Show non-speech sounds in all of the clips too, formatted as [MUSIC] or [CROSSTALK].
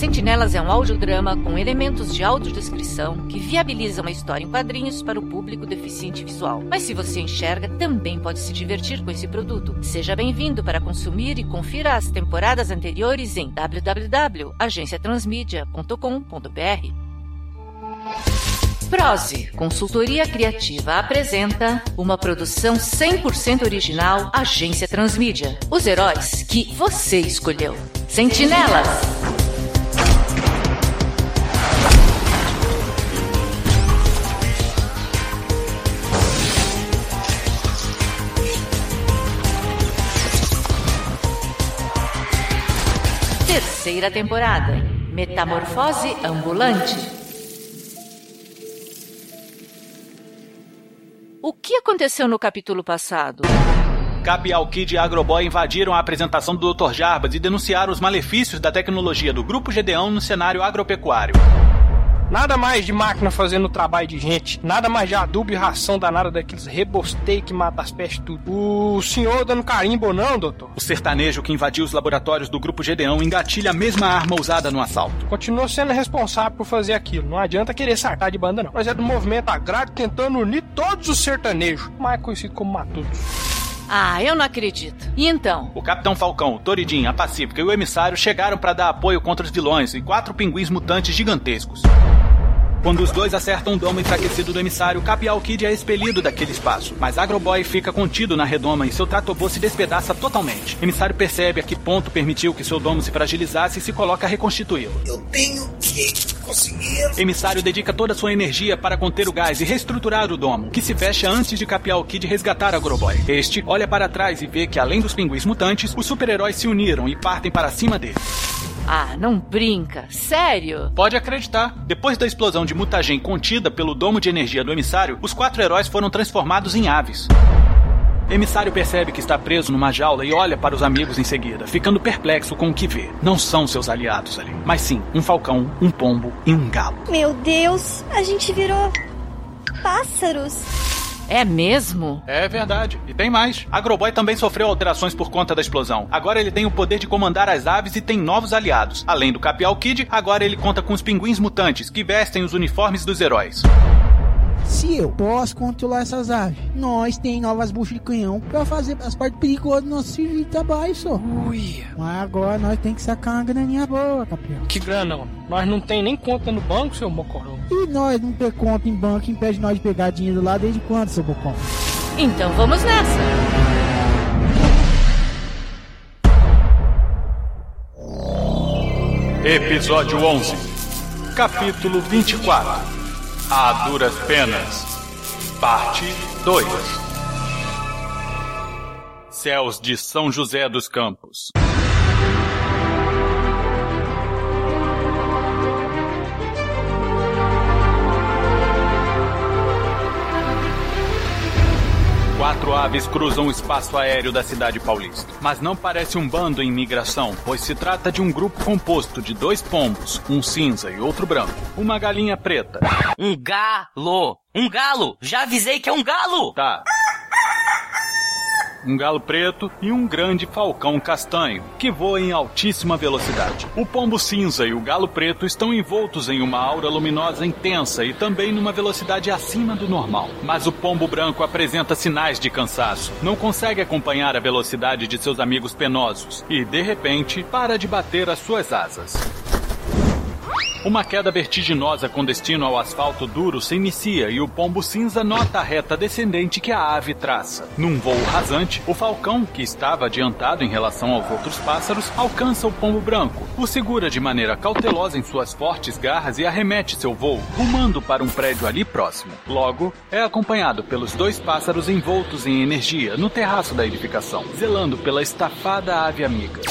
Sentinelas é um audiodrama com elementos de audiodescrição que viabilizam a história em quadrinhos para o público deficiente visual. Mas se você enxerga, também pode se divertir com esse produto. Seja bem-vindo para consumir e confira as temporadas anteriores em www.agenciatransmedia.com.br. Prose, consultoria criativa, apresenta uma produção 100% original Agência Transmídia. Os heróis que você escolheu. Sentinelas. Terceira temporada. Metamorfose ambulante. O que aconteceu no capítulo passado? Cap e Alkid e Agroboy invadiram a apresentação do Dr. Jarbas e denunciaram os malefícios da tecnologia do Grupo Gedeão no cenário agropecuário. Nada mais de máquina fazendo o trabalho de gente. Nada mais de adubo e ração danada daqueles rebostei que mata as pestes tudo. O senhor dando carimbo ou não, doutor? O sertanejo que invadiu os laboratórios do Grupo Gedeão engatilha a mesma arma usada no assalto. Continua sendo responsável por fazer aquilo. Não adianta querer sartar de banda, não. Nós é do movimento agrário tentando unir todos os sertanejos. Mais conhecido como Matutos. Ah, eu não acredito. E então? O Capitão Falcão, Toridin, a Pacífica e o emissário chegaram para dar apoio contra os vilões e quatro pinguins mutantes gigantescos. Quando os dois acertam o domo enfraquecido do emissário, Cap Kid é expelido daquele espaço, mas Agroboy fica contido na redoma e seu Tratobô se despedaça totalmente. O emissário percebe a que ponto permitiu que seu domo se fragilizasse e se coloca a reconstituí-lo. Eu tenho que conseguir. Emissário dedica toda a sua energia para conter o gás e reestruturar o domo, que se fecha antes de Capial Kid resgatar Agroboy. Este olha para trás e vê que, além dos pinguins mutantes, os super-heróis se uniram e partem para cima dele. Ah, não brinca. Sério? Pode acreditar. Depois da explosão de mutagen contida pelo domo de energia do emissário, os quatro heróis foram transformados em aves. Emissário percebe que está preso numa jaula e olha para os amigos em seguida, ficando perplexo com o que vê. Não são seus aliados ali, mas sim um falcão, um pombo e um galo. Meu Deus, a gente virou pássaros. É mesmo? É verdade. E tem mais. Agroboy também sofreu alterações por conta da explosão. Agora ele tem o poder de comandar as aves e tem novos aliados. Além do Capial Kid, agora ele conta com os pinguins mutantes, que vestem os uniformes dos heróis. Se eu posso controlar essas aves, nós tem novas buchas de canhão pra fazer as partes perigosas do nosso serviço de trabalho, só. Ui. Mas agora nós tem que sacar uma graninha boa, campeão. Que grana, ó. Nós não tem nem conta no banco, seu mocorão. E nós não ter conta em banco impede nós de pegar dinheiro lá desde quando, seu bocão? Então vamos nessa. Episódio 11 Capítulo 24 A Duras Penas Parte 2 Céus de São José dos Campos Quatro aves cruzam o espaço aéreo da cidade paulista. Mas não parece um bando em migração, pois se trata de um grupo composto de dois pombos, um cinza e outro branco, uma galinha preta. Um galo! Um galo! Já avisei que é um galo! Tá. Um galo preto e um grande falcão castanho, que voa em altíssima velocidade. O pombo cinza e o galo preto estão envoltos em uma aura luminosa intensa e também numa velocidade acima do normal. Mas o pombo branco apresenta sinais de cansaço, não consegue acompanhar a velocidade de seus amigos penosos e, de repente, para de bater as suas asas. Uma queda vertiginosa com destino ao asfalto duro se inicia e o pombo cinza nota a reta descendente que a ave traça. Num voo rasante, o falcão, que estava adiantado em relação aos outros pássaros, alcança o pombo branco, o segura de maneira cautelosa em suas fortes garras e arremete seu voo, rumando para um prédio ali próximo. Logo, é acompanhado pelos dois pássaros envoltos em energia no terraço da edificação, zelando pela estafada ave amiga.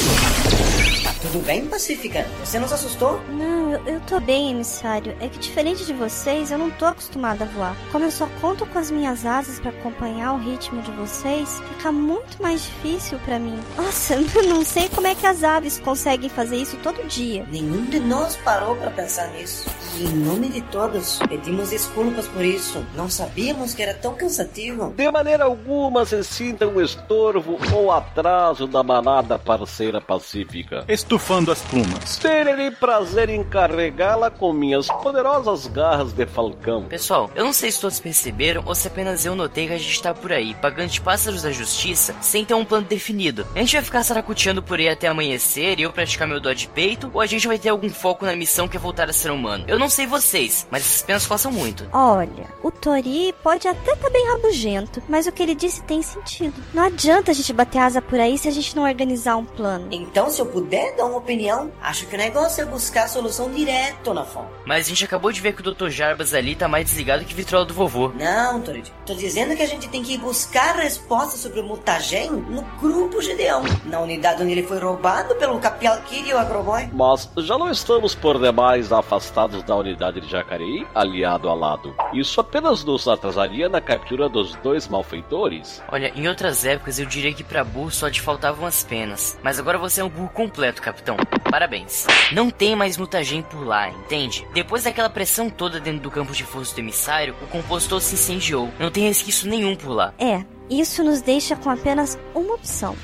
Tudo bem, Pacífica? Você nos assustou? Não, eu, eu tô bem, emissário. É que diferente de vocês, eu não tô acostumada a voar. Como eu só conto com as minhas asas pra acompanhar o ritmo de vocês, fica muito mais difícil pra mim. Nossa, [LAUGHS] eu não sei como é que as aves conseguem fazer isso todo dia. Nenhum de nós parou pra pensar nisso. Em nome de todos, pedimos desculpas por isso. Não sabíamos que era tão cansativo. De maneira alguma se sinta um estorvo ou atraso da manada parceira pacífica. estufando as plumas. Terei prazer em carregá-la com minhas poderosas garras de falcão. Pessoal, eu não sei se todos perceberam ou se apenas eu notei que a gente tá por aí, pagando de pássaros da justiça, sem ter um plano definido. A gente vai ficar saracuteando por aí até amanhecer e eu praticar meu dó de peito, ou a gente vai ter algum foco na missão que é voltar a ser humano? Eu não sei vocês, mas essas penas coçam muito. Olha, o Tori pode até tá bem rabugento, mas o que ele disse tem sentido. Não adianta a gente bater asa por aí se a gente não organizar um plano. Então, se eu puder dar uma opinião, acho que o negócio é buscar a solução direto na fonte. Mas a gente acabou de ver que o Dr. Jarbas ali tá mais desligado que vitrola do vovô. Não, Torid. Tô dizendo que a gente tem que ir buscar respostas sobre o mutagen no grupo Gedeão, na unidade onde ele foi roubado pelo Capial Kid e o Agroboy. Mas já não estamos por demais afastados da unidade de Jacareí, aliado a lado. Isso apenas nos atrasaria na captura dos dois malfeitores. Olha, em outras épocas eu diria que pra burro só te faltavam as penas. Mas agora você é um burro completo, capitão. Parabéns. Não tem mais mutagen por lá, entende? Depois daquela pressão toda dentro do campo de força do emissário, o compostor se incendiou. Não tem resquício nenhum por lá. É, isso nos deixa com apenas uma opção.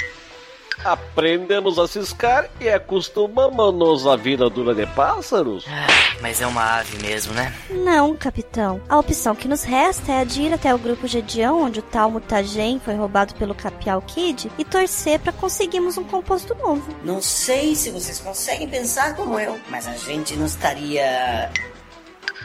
Aprendemos a ciscar e acostumamos-nos à vida dura de pássaros. Ah, mas é uma ave mesmo, né? Não, capitão. A opção que nos resta é a de ir até o grupo Gedião, onde o tal mutagen foi roubado pelo Capial Kid, e torcer para conseguirmos um composto novo. Não sei se vocês conseguem pensar como eu, mas a gente não estaria.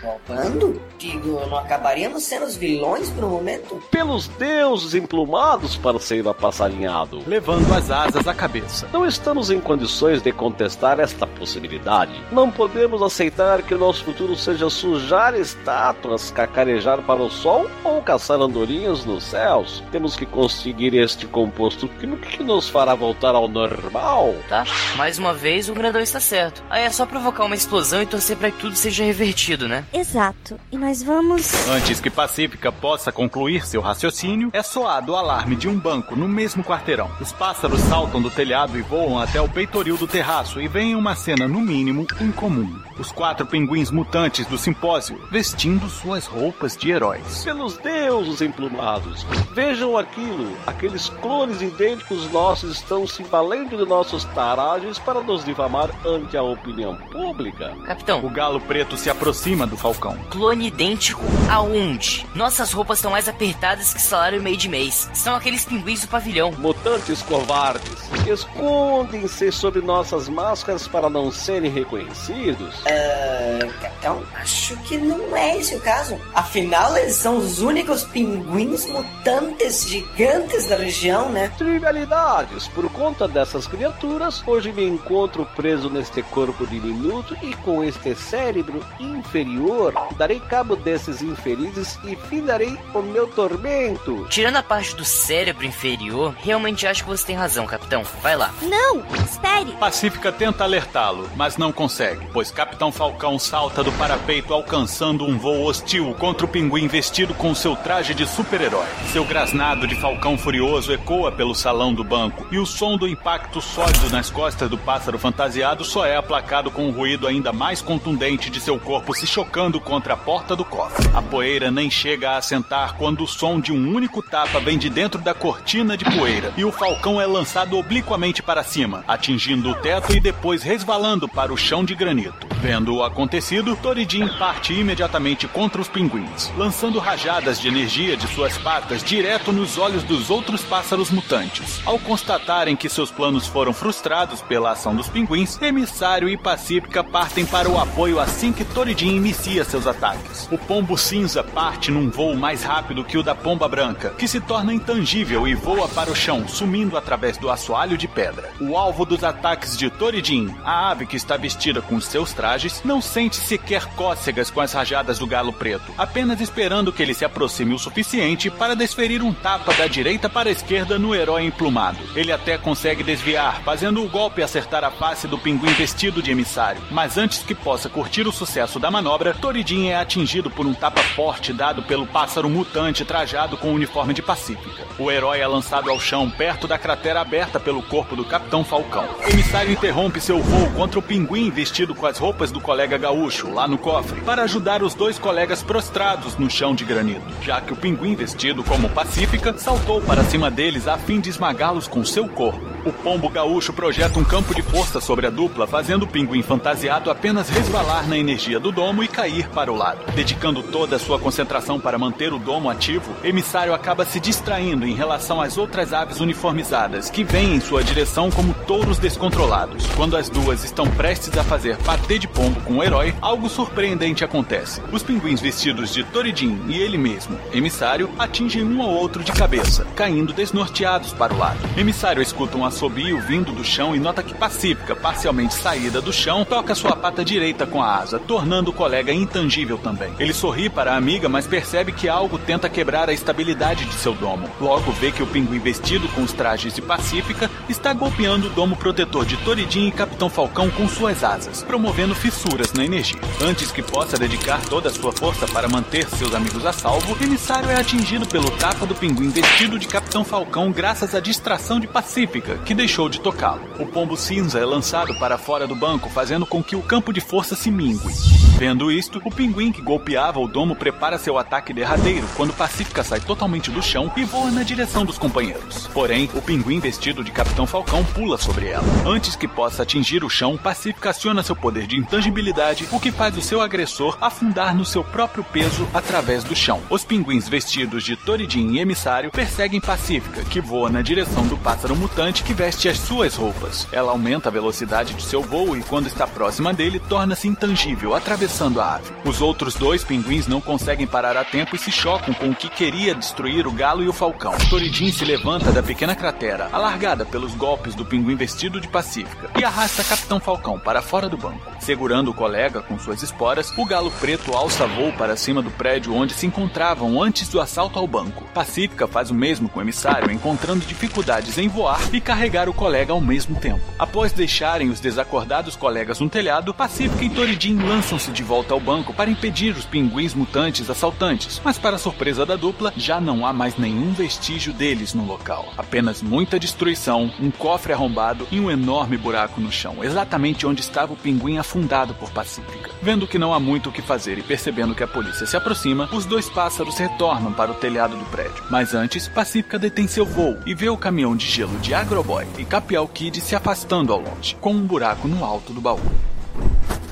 Roubando? Digo, não acabaríamos sendo os vilões por um momento? Pelos deuses emplumados, parceiro apassarinhado. Levando as asas à cabeça. Não estamos em condições de contestar esta possibilidade. Não podemos aceitar que o nosso futuro seja sujar estátuas, cacarejar para o sol ou caçar andorinhas nos céus. Temos que conseguir este composto químico que nos fará voltar ao normal. Tá? Mais uma vez, o grandão está certo. Aí é só provocar uma explosão e torcer para que tudo seja revertido, né? Exato. E nós vamos. Antes que Pacífica possa concluir seu raciocínio, é soado o alarme de um banco no mesmo quarteirão. Os pássaros saltam do telhado e voam até o peitoril do terraço e veem uma cena, no mínimo, incomum. Os quatro pinguins mutantes do simpósio vestindo suas roupas de heróis. Pelos deuses emplumados, vejam aquilo. Aqueles clones idênticos nossos estão se valendo de nossos taragens para nos difamar ante a opinião pública. Capitão, O galo preto se aproxima do falcão. clone idêntico aonde? Nossas roupas estão mais apertadas que salário meio de mês. São aqueles pinguins do pavilhão. Mutantes covardes, escondem-se sob nossas máscaras para não serem reconhecidos. Ah, capitão, acho que não é esse o caso. Afinal, eles são os únicos pinguins mutantes gigantes da região, né? Trivialidades. Por conta dessas criaturas, hoje me encontro preso neste corpo diminuto e com este cérebro inferior. Darei cabo desses infelizes e findarei o meu tormento. Tirando a parte do cérebro inferior, realmente acho que você tem razão, capitão. Vai lá. Não! Espere! Pacífica tenta alertá-lo, mas não consegue, pois Capitão Falcão salta do parapeito alcançando um voo hostil contra o pinguim vestido com seu traje de super-herói. Seu grasnado de falcão furioso ecoa pelo salão do banco e o som do impacto sólido nas costas do pássaro fantasiado só é aplacado com um ruído ainda mais contundente de seu corpo se chocando contra a porta do cofre. A poeira nem chega a assentar quando o som de um único tapa vem de dentro da cortina de poeira e o falcão é lançado obliquamente para cima, atingindo o teto e depois resvalando para o chão de granito. Vendo o acontecido, Toridin parte imediatamente contra os pinguins, lançando rajadas de energia de suas patas direto nos olhos dos outros pássaros mutantes. Ao constatarem que seus planos foram frustrados pela ação dos pinguins, Emissário e Pacífica partem para o apoio assim que Toridin inicia seus ataques. O pombo cinza parte num voo mais rápido que o da pomba branca, que se torna intangível e voa para o chão, sumindo através do assoalho de pedra. O alvo dos ataques de Toridin, a ave que está vestida com seus trajes, não sente sequer cócegas com as rajadas do galo preto, apenas esperando que ele se aproxime o suficiente para desferir um tapa da direita para a esquerda no herói emplumado. Ele até consegue desviar, fazendo o golpe acertar a face do pinguim vestido de emissário, mas antes que possa curtir o sucesso da manobra, Toridin é atingido por um tapa forte dado pelo pássaro mutante trajado com o uniforme de Pacífica. O herói é lançado ao chão perto da cratera aberta pelo corpo do Capitão Falcão. O emissário interrompe seu voo contra o pinguim vestido com as roupas roupas do colega gaúcho lá no cofre para ajudar os dois colegas prostrados no chão de granito, já que o pinguim vestido como Pacífica saltou para cima deles a fim de esmagá-los com seu corpo. O pombo gaúcho projeta um campo de força sobre a dupla, fazendo o pinguim fantasiado apenas resvalar na energia do domo e cair para o lado. Dedicando toda a sua concentração para manter o domo ativo, emissário acaba se distraindo em relação às outras aves uniformizadas que vêm em sua direção como touros descontrolados. Quando as duas estão prestes a fazer patê de pombo com o herói, algo surpreendente acontece. Os pinguins vestidos de Toridin e ele mesmo, emissário, atingem um ao outro de cabeça, caindo desnorteados para o lado. Emissário escuta um assobio vindo do chão e nota que Pacífica, parcialmente saída do chão, toca sua pata direita com a asa, tornando o colega intangível também. Ele sorri para a amiga, mas percebe que algo tenta quebrar a estabilidade de seu domo. Logo vê que o pinguim vestido com os trajes de Pacífica está golpeando o domo protetor de Toridin e Capitão Falcão com suas asas, promovendo fissuras na energia. Antes que possa dedicar toda a sua força para manter seus amigos a salvo, o emissário é atingido pelo tapa do pinguim vestido de Capitão Falcão graças à distração de Pacífica, que deixou de tocá-lo. O pombo cinza é lançado para fora do banco, fazendo com que o campo de força se mingue. Vendo isto, o pinguim que golpeava o domo prepara seu ataque derradeiro quando Pacífica sai totalmente do chão e voa na direção dos companheiros. Porém, o pinguim vestido de Capitão Falcão pula sobre ela. Antes que possa atingir o chão, Pacífica aciona seu poder de intangibilidade, o que faz o seu agressor afundar no seu próprio peso através do chão. Os pinguins vestidos de Toridin e Emissário perseguem Pacífica, que voa na direção do pássaro mutante que veste as suas roupas. Ela aumenta a velocidade de seu voo e, quando está próxima dele, torna-se intangível, atravessando a ave. Os outros dois pinguins não conseguem parar a tempo e se chocam com o que queria destruir o galo e o falcão. Toridin se levanta da pequena cratera, alargada pelos golpes do pinguim vestido de Pacífica, e arrasta Capitão Falcão para fora do banco. Segurando o colega com suas esporas, o galo preto alça voo para cima do prédio onde se encontravam antes do assalto ao banco. Pacífica faz o mesmo com o emissário, encontrando dificuldades em voar e carregar o colega ao mesmo tempo. Após deixarem os desacordados colegas no telhado, Pacífica e Toridin lançam-se de volta ao banco para impedir os pinguins mutantes assaltantes, mas para surpresa da dupla, já não há mais nenhum vestígio deles no local. Apenas muita destruição, um cofre arrombado e um enorme buraco no chão, exatamente onde estava o pinguim afundado por Pacífica. Vendo que não há muito o que fazer e percebendo que a polícia se aproxima, os dois pássaros retornam para o telhado do prédio. Mas antes, Pacífica detém seu voo e vê o caminhão de gelo de Agroboy e Capial Kid se afastando ao longe, com um buraco no alto do baú.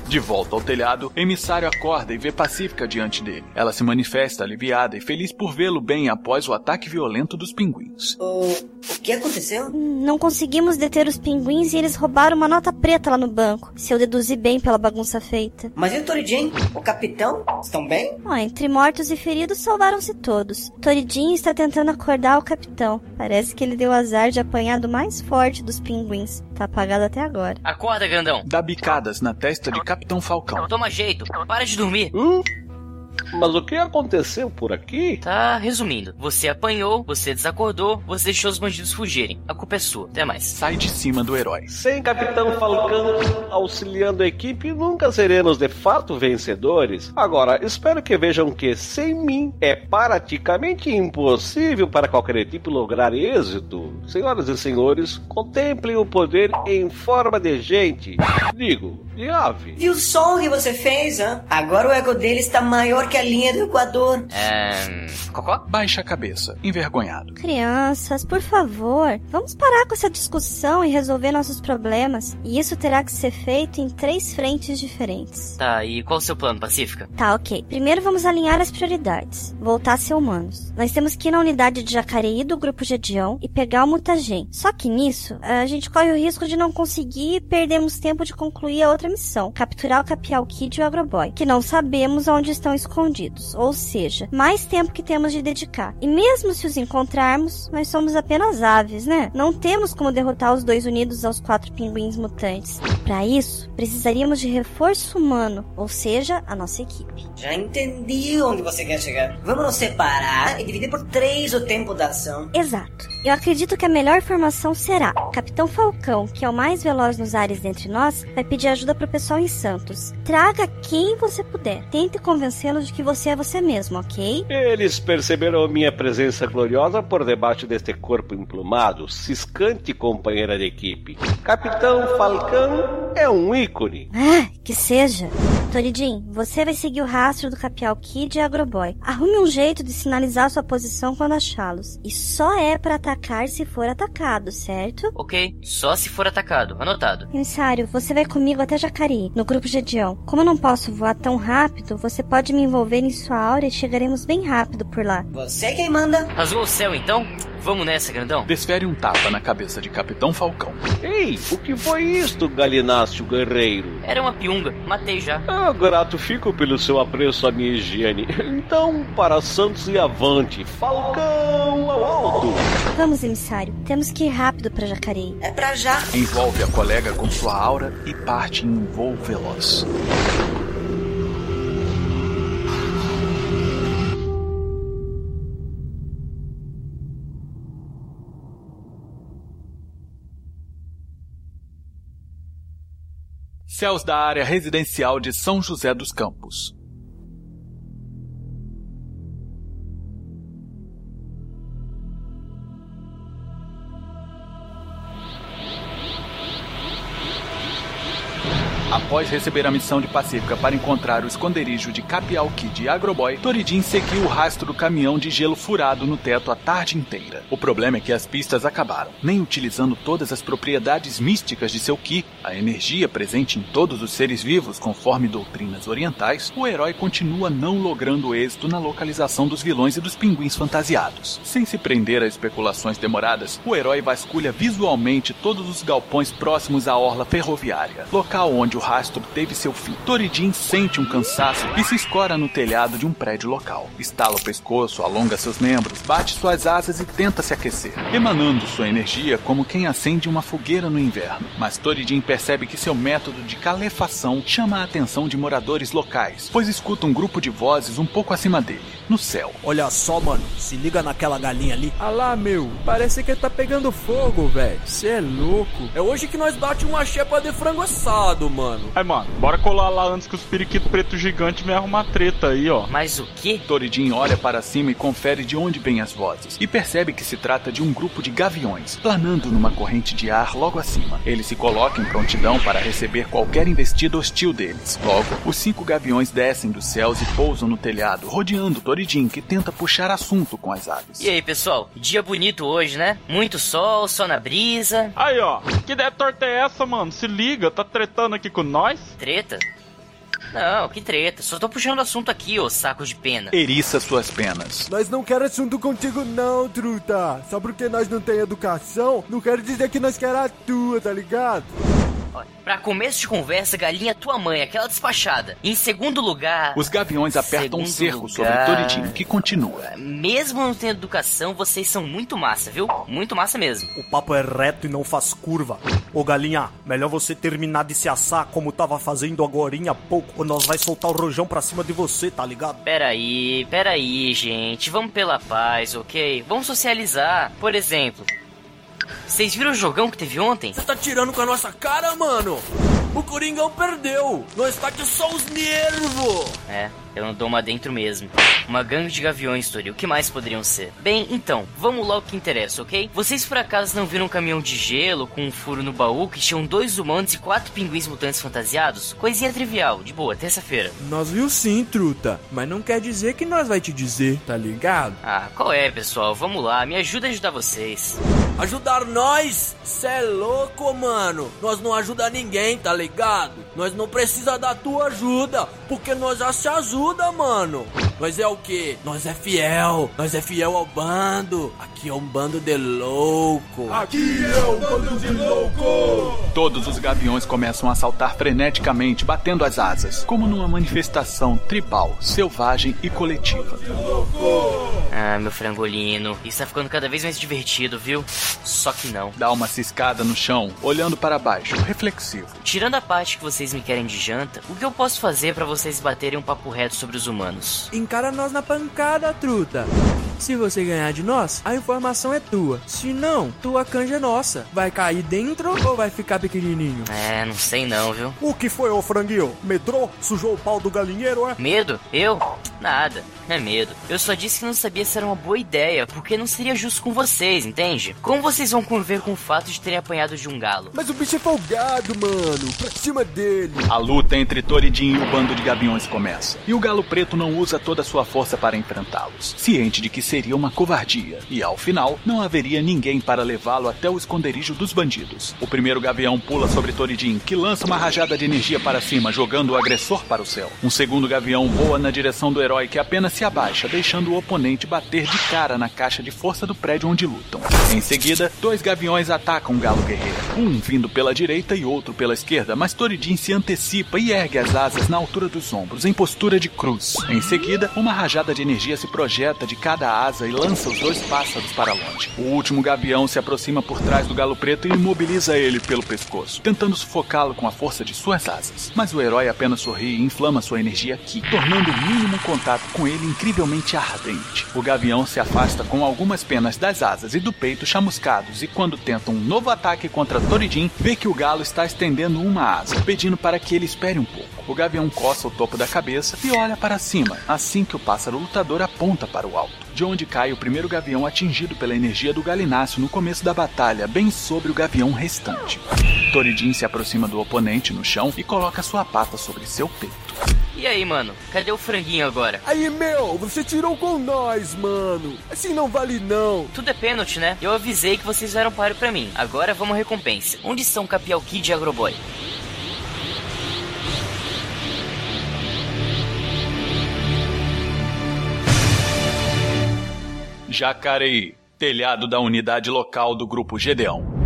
De volta ao telhado, emissário acorda e vê Pacífica diante dele. Ela se manifesta aliviada e feliz por vê-lo bem após o ataque violento dos pinguins. O, o que aconteceu? Não conseguimos deter os pinguins e eles roubaram uma nota preta lá no banco, se eu deduzir bem pela bagunça feita. Mas e o Toridin? O capitão? Estão bem? Ó, entre mortos e feridos salvaram-se todos. Toridin está tentando acordar o capitão. Parece que ele deu azar de apanhar do mais forte dos pinguins. Tá apagado até agora. Acorda, grandão. Dá bicadas na testa de Capitão Falcão. Toma jeito. Para de dormir. Hum? Mas o que aconteceu por aqui? Tá, resumindo. Você apanhou, você desacordou, você deixou os bandidos fugirem. A culpa é sua. Até mais. Sai de cima do herói. Sem Capitão Falcão auxiliando a equipe, nunca seremos de fato vencedores. Agora, espero que vejam que sem mim é praticamente impossível para qualquer equipe lograr êxito. Senhoras e senhores, contemplem o poder em forma de gente. Digo, de ave. Viu o que você fez, hã? Agora o ego dele está maior que a linha do Equador. É. Cocó? Baixa a cabeça, envergonhado. Crianças, por favor, vamos parar com essa discussão e resolver nossos problemas. E isso terá que ser feito em três frentes diferentes. Tá, e qual o seu plano, Pacífica? Tá, ok. Primeiro vamos alinhar as prioridades. Voltar a ser humanos. Nós temos que ir na unidade de Jacareí do grupo Gedião e pegar o mutagen. Só que nisso, a gente corre o risco de não conseguir e perdemos tempo de concluir a outra missão. Capturar o Capial Kid e o Agroboy. Que não sabemos onde estão escondidos. Ou seja, mais tempo que temos de dedicar. E mesmo se os encontrarmos, nós somos apenas aves, né? Não temos como derrotar os dois unidos aos quatro pinguins mutantes. Para isso, precisaríamos de reforço humano, ou seja, a nossa equipe. Já entendi onde você quer chegar. Vamos nos separar e dividir por três o tempo da ação. Exato. Eu acredito que a melhor formação será Capitão Falcão, que é o mais veloz nos ares dentre nós, vai pedir ajuda pro pessoal em Santos. Traga quem você puder. Tente convencê-los de que você é você mesmo, ok? Eles perceberam minha presença gloriosa por debaixo deste corpo emplumado, ciscante companheira de equipe. Capitão Falcão é um ícone. Ah, que seja. Toridin, você vai seguir o rastro do Capial Kid e Agroboy. Arrume um jeito de sinalizar sua posição quando achá-los. E só é para atacar se for atacado, certo? Ok, só se for atacado. Anotado. Emissário, você vai comigo até Jacareí, no grupo Gedião. Como eu não posso voar tão rápido, você pode me envolver em sua aura e chegaremos bem rápido por lá. Você é quem manda. Rasgou o céu então? Vamos nessa, grandão? Desfere um tapa na cabeça de Capitão Falcão. Ei, o que foi isto, Galinácio Guerreiro? Era uma piunga, matei já. Ah, grato fico pelo seu apreço à minha higiene. Então, para Santos e avante, Falcão ao alto! Vamos, emissário. Temos que ir rápido para Jacareí. É pra já. Envolve a colega com sua aura e parte em um voo veloz. Céus da área residencial de São José dos Campos. Após receber a missão de Pacífica para encontrar o esconderijo de Capial Kid e Agroboy, Toridin seguiu o rastro do caminhão de gelo furado no teto a tarde inteira. O problema é que as pistas acabaram. Nem utilizando todas as propriedades místicas de seu Ki, a energia presente em todos os seres vivos conforme doutrinas orientais, o herói continua não logrando êxito na localização dos vilões e dos pinguins fantasiados. Sem se prender a especulações demoradas, o herói vasculha visualmente todos os galpões próximos à orla ferroviária, local onde o rastro teve seu fim. Toridin sente um cansaço e se escora no telhado de um prédio local. Estala o pescoço, alonga seus membros, bate suas asas e tenta se aquecer, emanando sua energia como quem acende uma fogueira no inverno. Mas Toridin percebe que seu método de calefação chama a atenção de moradores locais, pois escuta um grupo de vozes um pouco acima dele, no céu. Olha só, mano, se liga naquela galinha ali. Ah lá, meu, parece que tá pegando fogo, velho. Cê é louco. É hoje que nós bate uma chepa de frango assado, mano. Aí, mano, bora colar lá antes que os periquitos preto gigante me arrumar treta aí, ó. Mas o quê? Toridin olha para cima e confere de onde vêm as vozes, e percebe que se trata de um grupo de gaviões, planando numa corrente de ar logo acima. Ele se coloca em prontidão para receber qualquer investida hostil deles. Logo, os cinco gaviões descem dos céus e pousam no telhado, rodeando Toridin, que tenta puxar assunto com as aves. E aí, pessoal? Dia bonito hoje, né? Muito sol, só na brisa. Aí, ó. Que ideia torta é essa, mano? Se liga, tá tretando aqui com nós? Treta? Não, que treta. Só tô puxando assunto aqui, ô saco de pena. Eriça suas penas. Nós não quer assunto contigo não, truta. Só porque nós não tem educação, não quer dizer que nós quer a tua, tá ligado? Olha, pra começo de conversa, galinha tua mãe, aquela despachada. Em segundo lugar. Os gaviões apertam um cerco sobre lugar- Toridin, que continua. Mesmo não tendo educação, vocês são muito massa, viu? Muito massa mesmo. O papo é reto e não faz curva. Ô galinha, melhor você terminar de se assar como tava fazendo agorinha há pouco, ou nós vai soltar o rojão pra cima de você, tá ligado? Peraí, peraí, gente. Vamos pela paz, ok? Vamos socializar. Por exemplo, vocês viram o jogão que teve ontem? Você tá tirando com a nossa cara, mano? O Coringão perdeu! Nós tá aqui só os nervos! É, eu não dou uma dentro mesmo. Uma gangue de gaviões, Tori. O que mais poderiam ser? Bem, então, vamos lá ao que interessa, ok? Vocês por acaso não viram um caminhão de gelo com um furo no baú que tinham dois humanos e quatro pinguins mutantes fantasiados? Coisinha trivial, de boa, terça-feira. Nós viu sim, truta. Mas não quer dizer que nós vai te dizer, tá ligado? Ah, qual é, pessoal? Vamos lá, me ajuda a ajudar vocês. Ajudar nós? Cê é louco, mano. Nós não ajuda ninguém, tá ligado? Nós não precisa da tua ajuda, porque nós já se ajuda, mano. Nós é o quê? Nós é fiel. Nós é fiel ao bando. Aqui é um bando de louco. Aqui é o bando de louco! Todos os gaviões começam a saltar freneticamente, batendo as asas, como numa manifestação tribal, selvagem e coletiva. Ah, meu frangolino, isso tá ficando cada vez mais divertido, viu? Só que não. Dá uma ciscada no chão, olhando para baixo, reflexivo. Tirando a parte que vocês me querem de janta, o que eu posso fazer pra vocês baterem um papo reto sobre os humanos? Encara nós na pancada, truta. Se você ganhar de nós, a informação é tua. Se não, tua canja é nossa. Vai cair dentro ou vai ficar pequenininho? É, não sei não, viu? O que foi, ô franguinho? Medrou? Sujou o pau do galinheiro, é? Medo? Eu? Nada. Não é medo. Eu só disse que não sabia se era uma boa ideia, porque não seria justo com vocês, entende? Como vocês vão conviver com o fato de terem apanhado de um galo? Mas o bicho é folgado, mano. Pra cima dele. A luta entre Toridin e o bando de gaviões começa. E o galo preto não usa toda a sua força para enfrentá-los, ciente de que seria uma covardia. E ao final, não haveria ninguém para levá-lo até o esconderijo dos bandidos. O primeiro gavião pula sobre Toridin, que lança uma rajada de energia para cima, jogando o agressor para o céu. Um segundo gavião voa na direção do herói, que apenas se abaixa, deixando o oponente bater de cara na caixa de força do prédio onde lutam. Em seguida, dois gaviões atacam o galo guerreiro, um vindo pela direita e outro pela esquerda, mas Toridin se antecipa e ergue as asas na altura dos ombros, em postura de cruz. Em seguida, uma rajada de energia se projeta de cada asa e lança os dois pássaros para longe. O último gavião se aproxima por trás do galo preto e imobiliza ele pelo pescoço, tentando sufocá-lo com a força de suas asas. Mas o herói apenas sorri e inflama sua energia aqui, tornando o mínimo contato com ele incrivelmente ardente. O gavião se afasta com algumas penas das asas e do peito chamuscados e quando tenta um novo ataque contra Toridin, vê que o galo está estendendo uma asa, pedindo para que ele espere um pouco. O gavião coça o topo da cabeça e olha para cima, assim que o pássaro lutador aponta para o alto, de onde cai o primeiro gavião atingido pela energia do galináceo no começo da batalha, bem sobre o gavião restante. Toridin se aproxima do oponente no chão e coloca sua pata sobre seu peito. E aí, mano? Cadê o franguinho agora? Aí, meu, você tirou com nós, mano. Assim não vale não. Tudo é pênalti, né? Eu avisei que vocês eram páreo pra mim. Agora vamos recompensa. Onde estão Capial Kid e Agroboy? Jacareí, telhado da unidade local do Grupo Gedeão.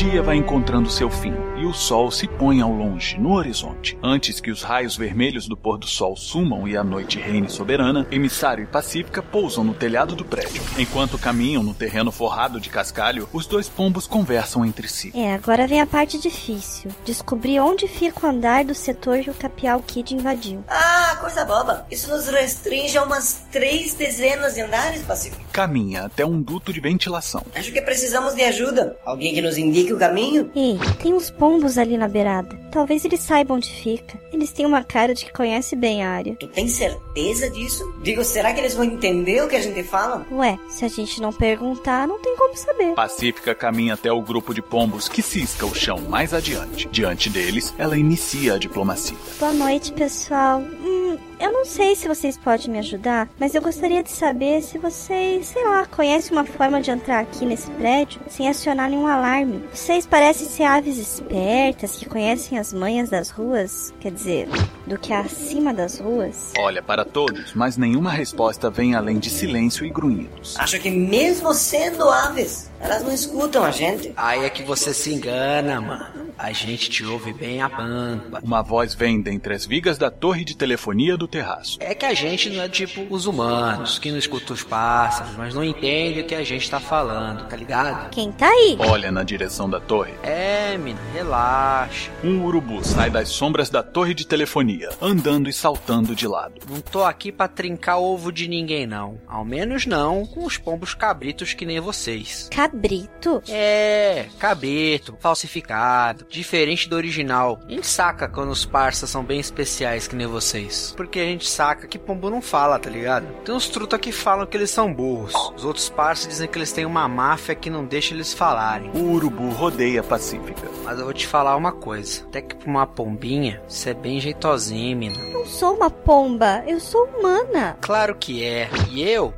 Dia vai encontrando seu fim e o sol se põe ao longe, no horizonte. Antes que os raios vermelhos do pôr do sol sumam e a noite reine soberana, Emissário e Pacífica pousam no telhado do prédio. Enquanto caminham no terreno forrado de cascalho, os dois pombos conversam entre si. É, agora vem a parte difícil. Descobrir onde fica o andar do setor que o Capial Kid invadiu. Ah, coisa boba. Isso nos restringe a umas três dezenas de andares, Pacífico. Caminha até um duto de ventilação. Acho que precisamos de ajuda. Alguém que nos indique o caminho? Ei, tem uns pombos ali na beirada. Talvez eles saibam onde fica. Eles têm uma cara de que conhece bem a área. Tu tem certeza disso? Digo, será que eles vão entender o que a gente fala? Ué, se a gente não perguntar, não tem como saber. Pacífica caminha até o grupo de pombos que cisca o chão mais adiante. Diante deles, ela inicia a diplomacia. Boa noite, pessoal. Hum, eu não sei se vocês podem me ajudar, mas eu gostaria de saber se vocês, sei lá, conhecem uma forma de entrar aqui nesse prédio sem acionar nenhum alarme. Vocês parecem ser aves espertas que conhecem as manhas das ruas, quer dizer, do que há acima das ruas. Olha para todos, mas nenhuma resposta vem além de silêncio e grunhidos. Acho que mesmo sendo aves, elas não escutam a gente. Aí é que você se engana, mano. A gente te ouve bem a pampa. Uma voz vem dentre as vigas da torre de telefonia do terraço. É que a gente não é tipo os humanos, que não escuta os pássaros, mas não entende o que a gente tá falando, tá ligado? Quem tá aí? Olha na direção da torre. É, mina, relaxa. Um urubu sai das sombras da torre de telefonia, andando e saltando de lado. Não tô aqui pra trincar ovo de ninguém, não. Ao menos não com os pombos cabritos que nem vocês. Cabrito? É, cabrito, falsificado, diferente do original. A gente saca quando os parças são bem especiais que nem vocês. Porque a gente saca que pombo não fala, tá ligado? Tem uns truta que falam que eles são burros. Os outros parças dizem que eles têm uma máfia que não deixa eles falarem. O urubu rodeia a Pacífica. Mas eu vou te falar uma coisa. Até que pra uma pombinha, você é bem jeitosinho, mina. Eu sou uma pomba, eu sou humana. Claro que é. E eu?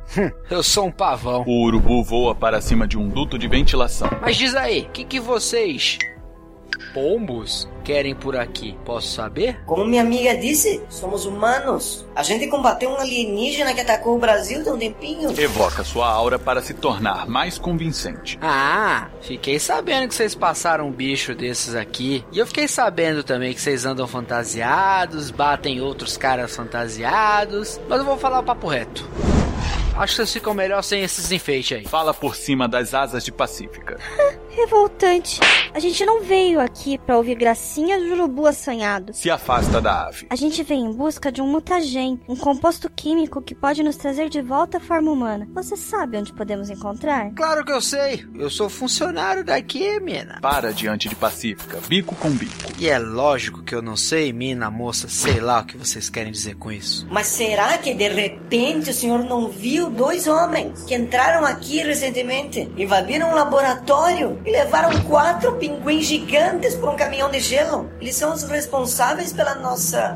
eu sou um pavão. O urubu voa para cima de um duto de ventilação. Mas diz aí, o que, que vocês pombos querem por aqui? Posso saber? Como minha amiga disse, somos humanos. A gente combateu um alienígena que atacou o Brasil tem um tempinho. Evoca sua aura para se tornar mais convincente. Ah, fiquei sabendo que vocês passaram um bicho desses aqui. E eu fiquei sabendo também que vocês andam fantasiados, batem outros caras fantasiados. Mas eu vou falar o papo reto. Acho que vocês ficam melhor sem esses enfeites aí. Fala por cima das asas de Pacífica. [LAUGHS] Revoltante. A gente não veio aqui pra ouvir gracinhas de urubu assanhado. Se afasta da ave. A gente veio em busca de um mutagen, um composto químico que pode nos trazer de volta à forma humana. Você sabe onde podemos encontrar? Claro que eu sei. Eu sou funcionário daqui, mina. Para diante de Pacífica, bico com bico. E é lógico que eu não sei, mina, moça, sei lá o que vocês querem dizer com isso. Mas será que de repente o senhor não viu dois homens que entraram aqui recentemente, invadiram um laboratório e levaram quatro pinguins gigantes por um caminhão de gelo? Eles são os responsáveis pela nossa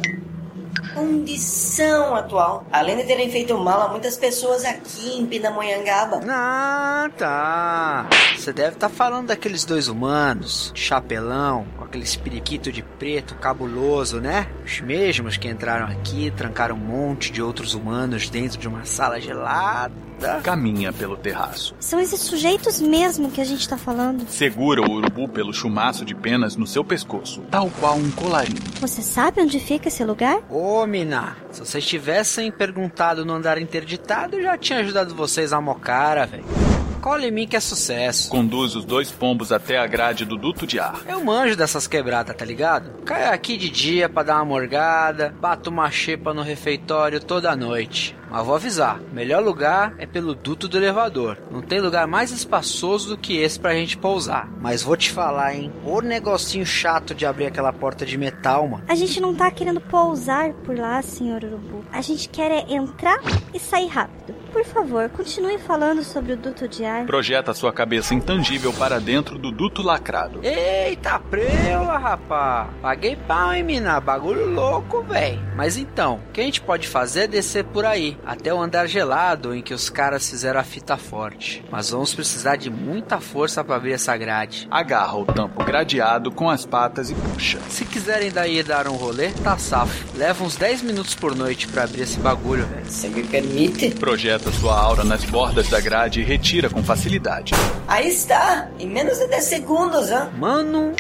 condição atual. Além de terem feito mal a muitas pessoas aqui em Pindamonhangaba. Ah, tá. Você deve estar falando daqueles dois humanos, chapelão, com aquele espiriquito de preto cabuloso, né? Os mesmos que entraram aqui, trancaram um monte de outros humanos dentro de uma sala gelada. Caminha pelo terraço. São esses sujeitos mesmo que a gente tá falando. Segura o urubu pelo chumaço de penas no seu pescoço, tal qual um colarinho. Você sabe onde fica esse lugar? Ô, Mina, se vocês tivessem perguntado no andar interditado, eu já tinha ajudado vocês a mocara, velho. Cola em mim que é sucesso. Conduz os dois pombos até a grade do duto de ar. Eu manjo dessas quebradas, tá ligado? Caio aqui de dia pra dar uma morgada, bato uma xepa no refeitório toda noite. Mas vou avisar, melhor lugar é pelo duto do elevador. Não tem lugar mais espaçoso do que esse pra gente pousar. Mas vou te falar, hein? O negocinho chato de abrir aquela porta de metal, mano. A gente não tá querendo pousar por lá, senhor urubu. A gente quer é entrar e sair rápido. Por favor, continue falando sobre o duto de ar. Projeta sua cabeça intangível para dentro do duto lacrado. Eita preula, rapá. Paguei pau, hein, mina? Bagulho louco, véi. Mas então, o que a gente pode fazer é descer por aí, até o andar gelado em que os caras fizeram a fita forte. Mas vamos precisar de muita força para abrir essa grade. Agarra o tampo gradeado com as patas e puxa. Se quiserem daí dar um rolê, tá safo. Leva uns 10 minutos por noite para abrir esse bagulho, velho. Você me permite? Projeta sua aura nas bordas da grade e retira com facilidade. Aí está, em menos de 10 segundos, hein? Mano,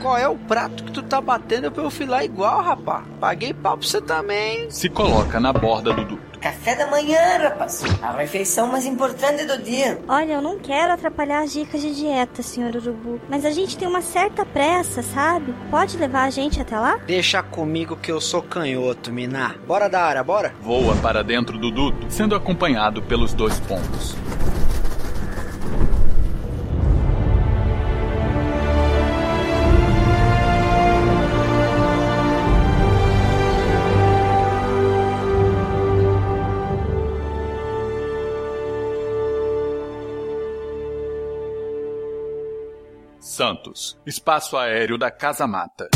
qual é o prato que tu tá batendo pra eu filar igual, rapá? Paguei pau pra você também. Se coloca na borda do duto. Café da manhã, rapaz. A refeição mais importante do dia. Olha, eu não quero atrapalhar as dicas de dieta, senhor urubu. Mas a gente tem uma certa pressa, sabe? Pode levar a gente até lá? Deixa comigo que eu sou canhoto, Miná. Bora da área, bora? Voa para dentro do duto, sendo acompanhado pelos dois pombos. Santos, espaço aéreo da Casa Mata.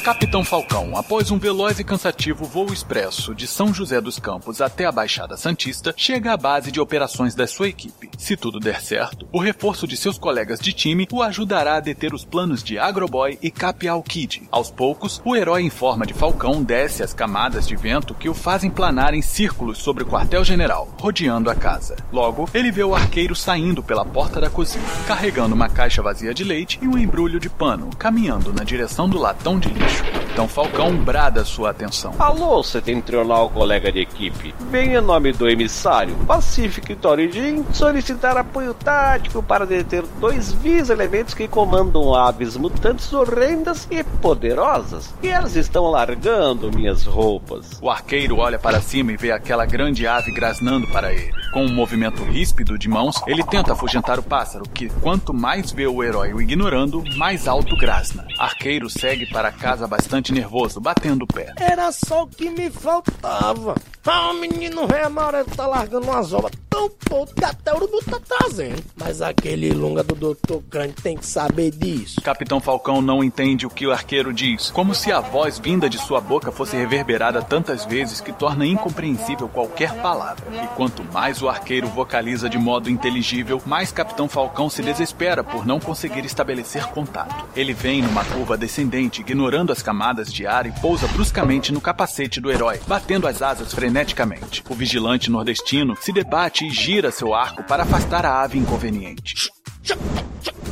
Capitão Falcão, após um veloz e cansativo voo expresso de São José dos Campos até a Baixada Santista, chega à base de operações da sua equipe. Se tudo der certo, o reforço de seus colegas de time o ajudará a deter os planos de Agroboy e Capial Kid. Aos poucos, o herói em forma de falcão desce as camadas de vento que o fazem planar em círculos sobre o quartel-general, rodeando a casa. Logo, ele vê o arqueiro saindo pela porta da cozinha, carregando uma caixa vazia de leite e um embrulho de pano, caminhando na direção do latão de lixo. Então Falcão brada sua atenção. Alô, setentrional colega de equipe. Vem em nome do emissário Pacific Torijin solicitar apoio tático para deter dois vis elementos que comandam aves mutantes horrendas e poderosas. E elas estão largando minhas roupas. O arqueiro olha para cima e vê aquela grande ave grasnando para ele. Com um movimento ríspido de mãos, ele tenta afugentar o pássaro, que quanto mais vê o herói o ignorando, mais alto grasna. Arqueiro segue para casa bastante nervoso, batendo o pé. Era só o que me faltava. Ah, o menino rei amarelo tá largando umas obras tão podres que até o urubu tá trazendo. Mas aquele lunga do Dr. Crane tem que saber disso. Capitão Falcão não entende o que o arqueiro diz, como se a voz vinda de sua boca fosse reverberada tantas vezes que torna incompreensível qualquer palavra. E quanto mais o arqueiro vocaliza de modo inteligível, mais Capitão Falcão se desespera por não conseguir estabelecer contato. Ele vem numa curva descendente, ignorando as camadas de ar e pousa bruscamente no capacete do herói, batendo as asas freneticamente. O vigilante nordestino se debate e gira seu arco para afastar a ave inconveniente.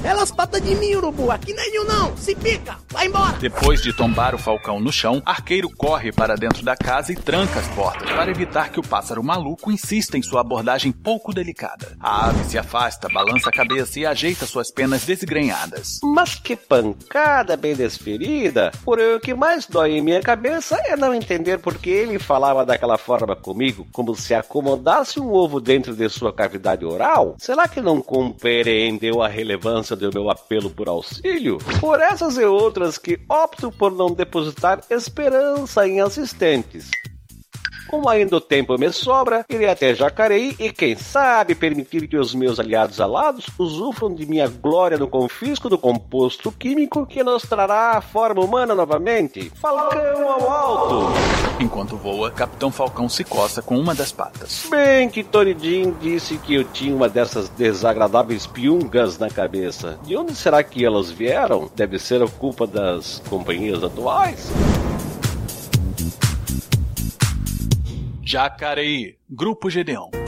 Elas patas de mim, urubu. Aqui não é nenhum, não. Se pica. Vai embora. Depois de tombar o falcão no chão, Arqueiro corre para dentro da casa e tranca as portas para evitar que o pássaro maluco insista em sua abordagem pouco delicada. A ave se afasta, balança a cabeça e ajeita suas penas desgrenhadas. Mas que pancada bem desferida! Porém, o que mais dói em minha cabeça é não entender por que ele falava daquela forma comigo, como se acomodasse um ovo dentro de sua cavidade oral. Será que não compreendeu a relevância do meu apelo por auxílio? Por essas e outras que opto por não depositar esperança em assistentes. Como ainda o tempo me sobra, irei até Jacareí e, quem sabe, permitir que os meus aliados alados usufram de minha glória no confisco do composto químico que nos trará a forma humana novamente. Falcão ao alto! Enquanto voa, Capitão Falcão se coça com uma das patas. Bem que Toridin disse que eu tinha uma dessas desagradáveis piungas na cabeça. De onde será que elas vieram? Deve ser a culpa das companhias atuais? Jacareí, Grupo Gedeon.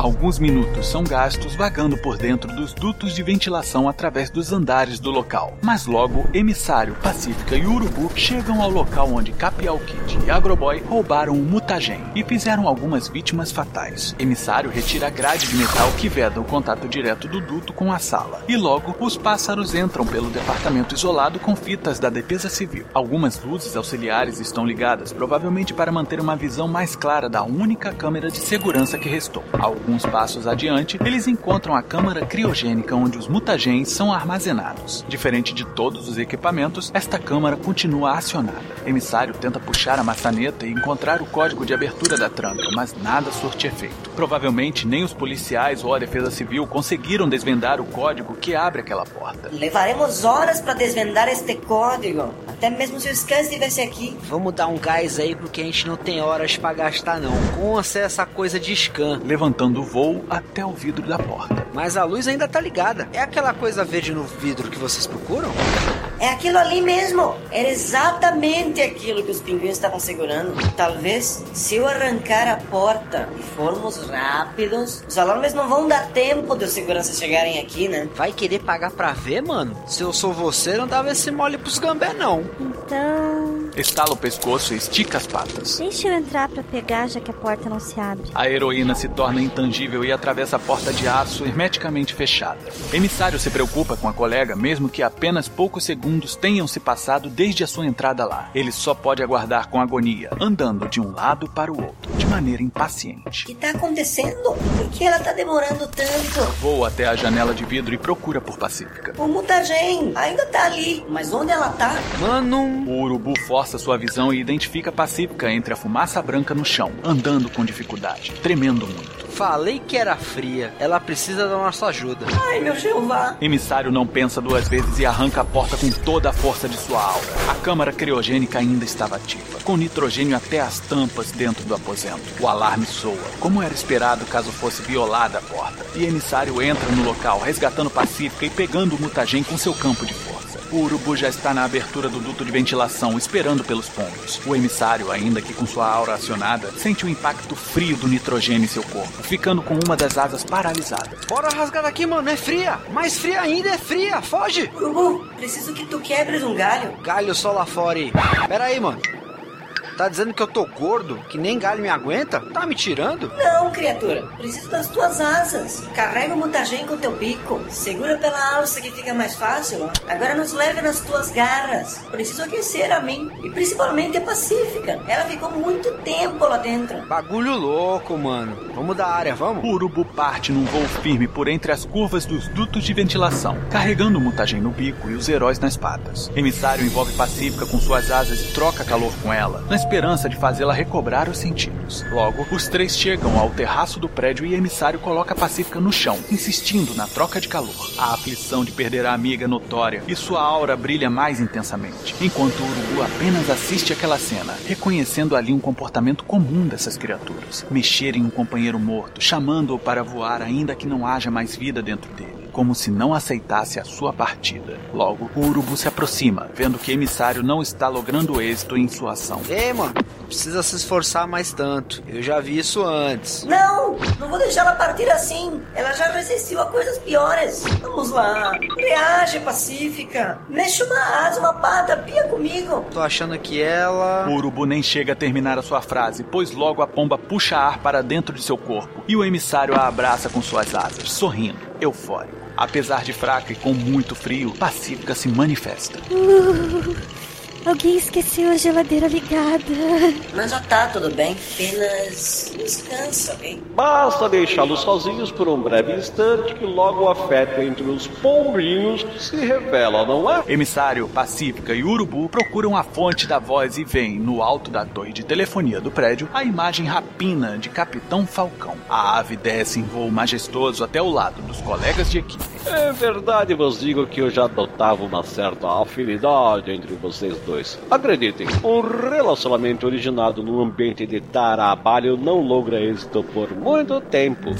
Alguns minutos são gastos vagando por dentro dos dutos de ventilação através dos andares do local. Mas logo, Emissário, Pacífica e Urubu chegam ao local onde Capial Kid e Agroboy roubaram o mutagen e fizeram algumas vítimas fatais. Emissário retira a grade de metal que veda o contato direto do duto com a sala. E logo, os pássaros entram pelo departamento isolado com fitas da Defesa Civil. Algumas luzes auxiliares estão ligadas, provavelmente para manter uma visão mais clara da única câmera de segurança que restou. Alguns passos adiante, eles encontram a câmara criogênica onde os mutagens são armazenados. Diferente de todos os equipamentos, esta câmara continua acionada. Emissário tenta puxar a maçaneta e encontrar o código de abertura da tranca, mas nada surte efeito. Provavelmente nem os policiais ou a defesa civil conseguiram desvendar o código que abre aquela porta. Levaremos horas para desvendar este código. Até mesmo se o Scan estivesse aqui. Vamos dar um gás aí porque a gente não tem horas para gastar não. Com acesso a coisa de scan. Levantando o voo até o vidro da porta. Mas a luz ainda tá ligada. É aquela coisa verde no vidro que vocês procuram? É aquilo ali mesmo. Era exatamente aquilo que os pinguins estavam segurando. Talvez, se eu arrancar a porta e formos rápidos, os alarmes não vão dar tempo de os seguranças chegarem aqui, né? Vai querer pagar pra ver, mano? Se eu sou você, não dava esse mole pros gambé, não. Então. Estala o pescoço e estica as patas. Deixa eu entrar pra pegar, já que a porta não se abre. A heroína se torna intangível e atravessa a porta de aço hermeticamente fechada. Emissário se preocupa com a colega, mesmo que apenas poucos segundos tenham se passado desde a sua entrada lá. Ele só pode aguardar com agonia, andando de um lado para o outro, de maneira impaciente. O que tá acontecendo? Por que ela tá demorando tanto? Voa até a janela de vidro e procura por Pacífica. O mutagen ainda tá ali, mas onde ela tá? Mano, O urubu força sua visão e identifica Pacífica entre a fumaça branca no chão, andando com dificuldade, tremendo muito. Falei que era fria. Ela precisa da nossa ajuda. Ai, meu Jeová. Emissário não pensa duas vezes e arranca a porta com toda a força de sua aura. A câmara criogênica ainda estava ativa, com nitrogênio até as tampas dentro do aposento. O alarme soa, como era esperado caso fosse violada a porta. E Emissário entra no local, resgatando Pacífica e pegando o mutagen com seu campo de força. O urubu já está na abertura do duto de ventilação, esperando pelos pombos. O emissário, ainda que com sua aura acionada, sente o impacto frio do nitrogênio em seu corpo, ficando com uma das asas paralisada. Bora rasgar daqui, mano. É fria. Mais fria ainda é fria. Foge. Urubu, preciso que tu quebres um galho. Galho só lá fora aí. Pera aí, mano. Tá dizendo que eu tô gordo? Que nem galho me aguenta? Tá me tirando? Não, criatura. Preciso das tuas asas. Carrega o mutagen com teu bico. Segura pela alça que fica mais fácil. Agora nos leve nas tuas garras. Preciso aquecer a mim. E principalmente a Pacífica. Ela ficou muito tempo lá dentro. Bagulho louco, mano. Vamos da área, vamos? O urubu parte num voo firme por entre as curvas dos dutos de ventilação, carregando o mutagen no bico e os heróis nas patas. Emissário envolve Pacífica com suas asas e troca calor com ela, na esperança de fazê-la recobrar os sentidos. Logo, os três chegam ao terraço do prédio e Emissário coloca Pacífica no chão, insistindo na troca de calor. A aflição de perder a amiga é notória e sua aura brilha mais intensamente, enquanto o urubu apenas assiste aquela cena, reconhecendo ali um comportamento comum dessas criaturas: mexer em um companheiro morto, chamando-o para voar ainda que não haja mais vida dentro dele. Como se não aceitasse a sua partida. Logo, o urubu se aproxima, vendo que emissário não está logrando êxito em sua ação. Ei, mano, não precisa se esforçar mais tanto. Eu já vi isso antes. Não, não vou deixar ela partir assim. Ela já resistiu a coisas piores. Vamos lá. Reage, Pacífica. Mexe uma asa, uma pata, pia comigo. Tô achando que ela. O urubu nem chega a terminar a sua frase, pois logo a pomba puxa ar para dentro de seu corpo e o emissário a abraça com suas asas, sorrindo, eufórico. Apesar de fraca e com muito frio, Pacífica se manifesta. [LAUGHS] Alguém esqueceu a geladeira ligada. Mas já tá tudo bem. Apenas descansa, ok? Basta deixá-los sozinhos por um breve instante que logo o afeto entre os pombinhos se revela, não é? Emissário, Pacífica e Urubu procuram a fonte da voz e veem, no alto da torre de telefonia do prédio, a imagem rapina de Capitão Falcão. A ave desce em voo majestoso até o lado dos colegas de equipe. É verdade, vos digo que eu já notava uma certa afinidade entre vocês dois. Acreditem, um relacionamento originado num ambiente de trabalho não logra êxito por muito tempo.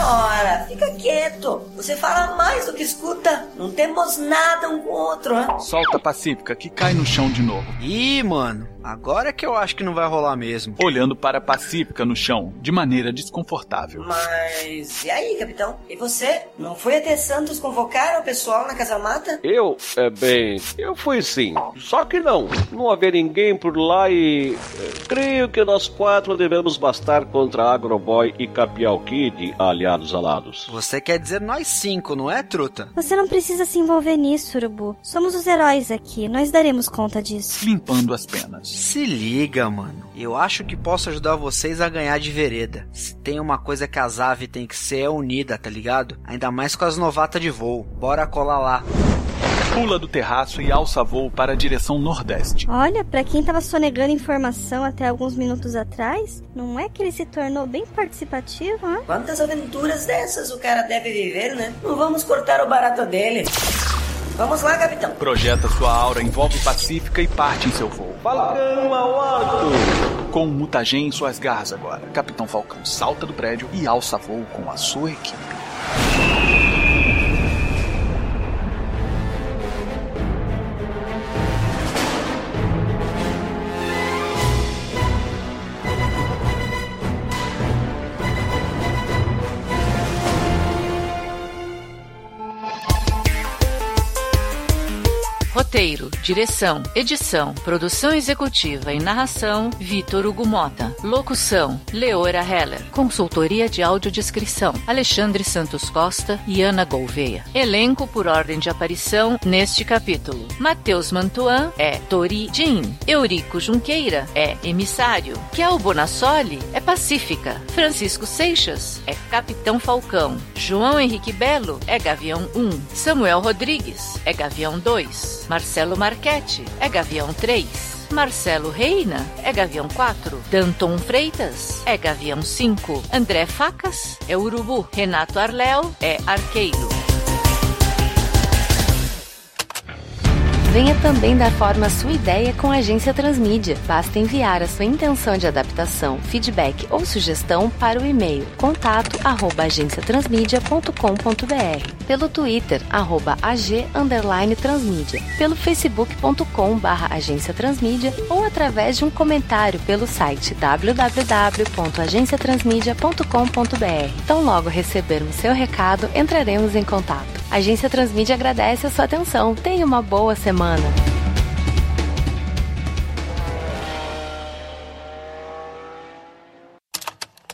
Ora, fica quieto. Você fala mais do que escuta. Não temos nada um com o outro, hein? Solta Pacífica, que cai no chão de novo. Ih, mano, agora é que eu acho que não vai rolar mesmo. Olhando para Pacífica no chão, de maneira desconfortável. Mas e aí, capitão? E você? Não foi até Santos convocar o pessoal na Casa Mata? Eu, é bem, eu fui sim. Só que não, não havia ninguém por lá e é, creio que nós quatro devemos bastar contra Agroboy e Capial Kid, aliados alados. Você quer dizer nós cinco, não é, truta? Você não precisa se envolver nisso, Urubu. Somos os heróis aqui, nós daremos conta disso. Limpando as penas. Se liga, mano. Eu acho que posso ajudar vocês a ganhar de vereda. Se tem uma coisa que as aves tem que ser é unida, tá ligado? Ainda mais com as novatas de voo. Bora colar lá. Pula do terraço e alça voo para a direção nordeste. Olha, pra quem tava sonegando informação até alguns minutos atrás, não é que ele se tornou bem participativo, hein? Quantas aventuras dessas o cara deve viver, né? Não vamos cortar o barato dele. Vamos lá, capitão. Projeta sua aura, envolve Pacífica e parte em seu voo. Falcão ao alto! Com o mutagen em suas garras agora, Capitão Falcão salta do prédio e alça voo com a sua equipe. Direção, edição, produção executiva e narração, Vitor Hugo Mota. Locução, Leora Heller. Consultoria de audiodescrição, Alexandre Santos Costa e Ana Gouveia. Elenco por ordem de aparição neste capítulo. Matheus Mantuan é Tori Jean. Eurico Junqueira é Emissário. Kel Bonassoli é Pacífica. Francisco Seixas é Capitão Falcão. João Henrique Belo é Gavião 1. Samuel Rodrigues é Gavião 2. Marcelo Marchetti é Gavião 3. Marcelo Reina é Gavião 4. Danton Freitas é Gavião 5. André Facas é Urubu. Renato Arléo é Arqueiro. Venha também dar forma à sua ideia com a Agência Transmídia. Basta enviar a sua intenção de adaptação, feedback ou sugestão para o e-mail contato@agenciatransmedia.com.br, pelo Twitter arroba ag transmídia, pelo facebook.com/agência transmídia ou através de um comentário pelo site www.agenciatransmedia.com.br. Então logo recebermos seu recado, entraremos em contato. A Agência Transmídia agradece a sua atenção. Tenha uma boa semana.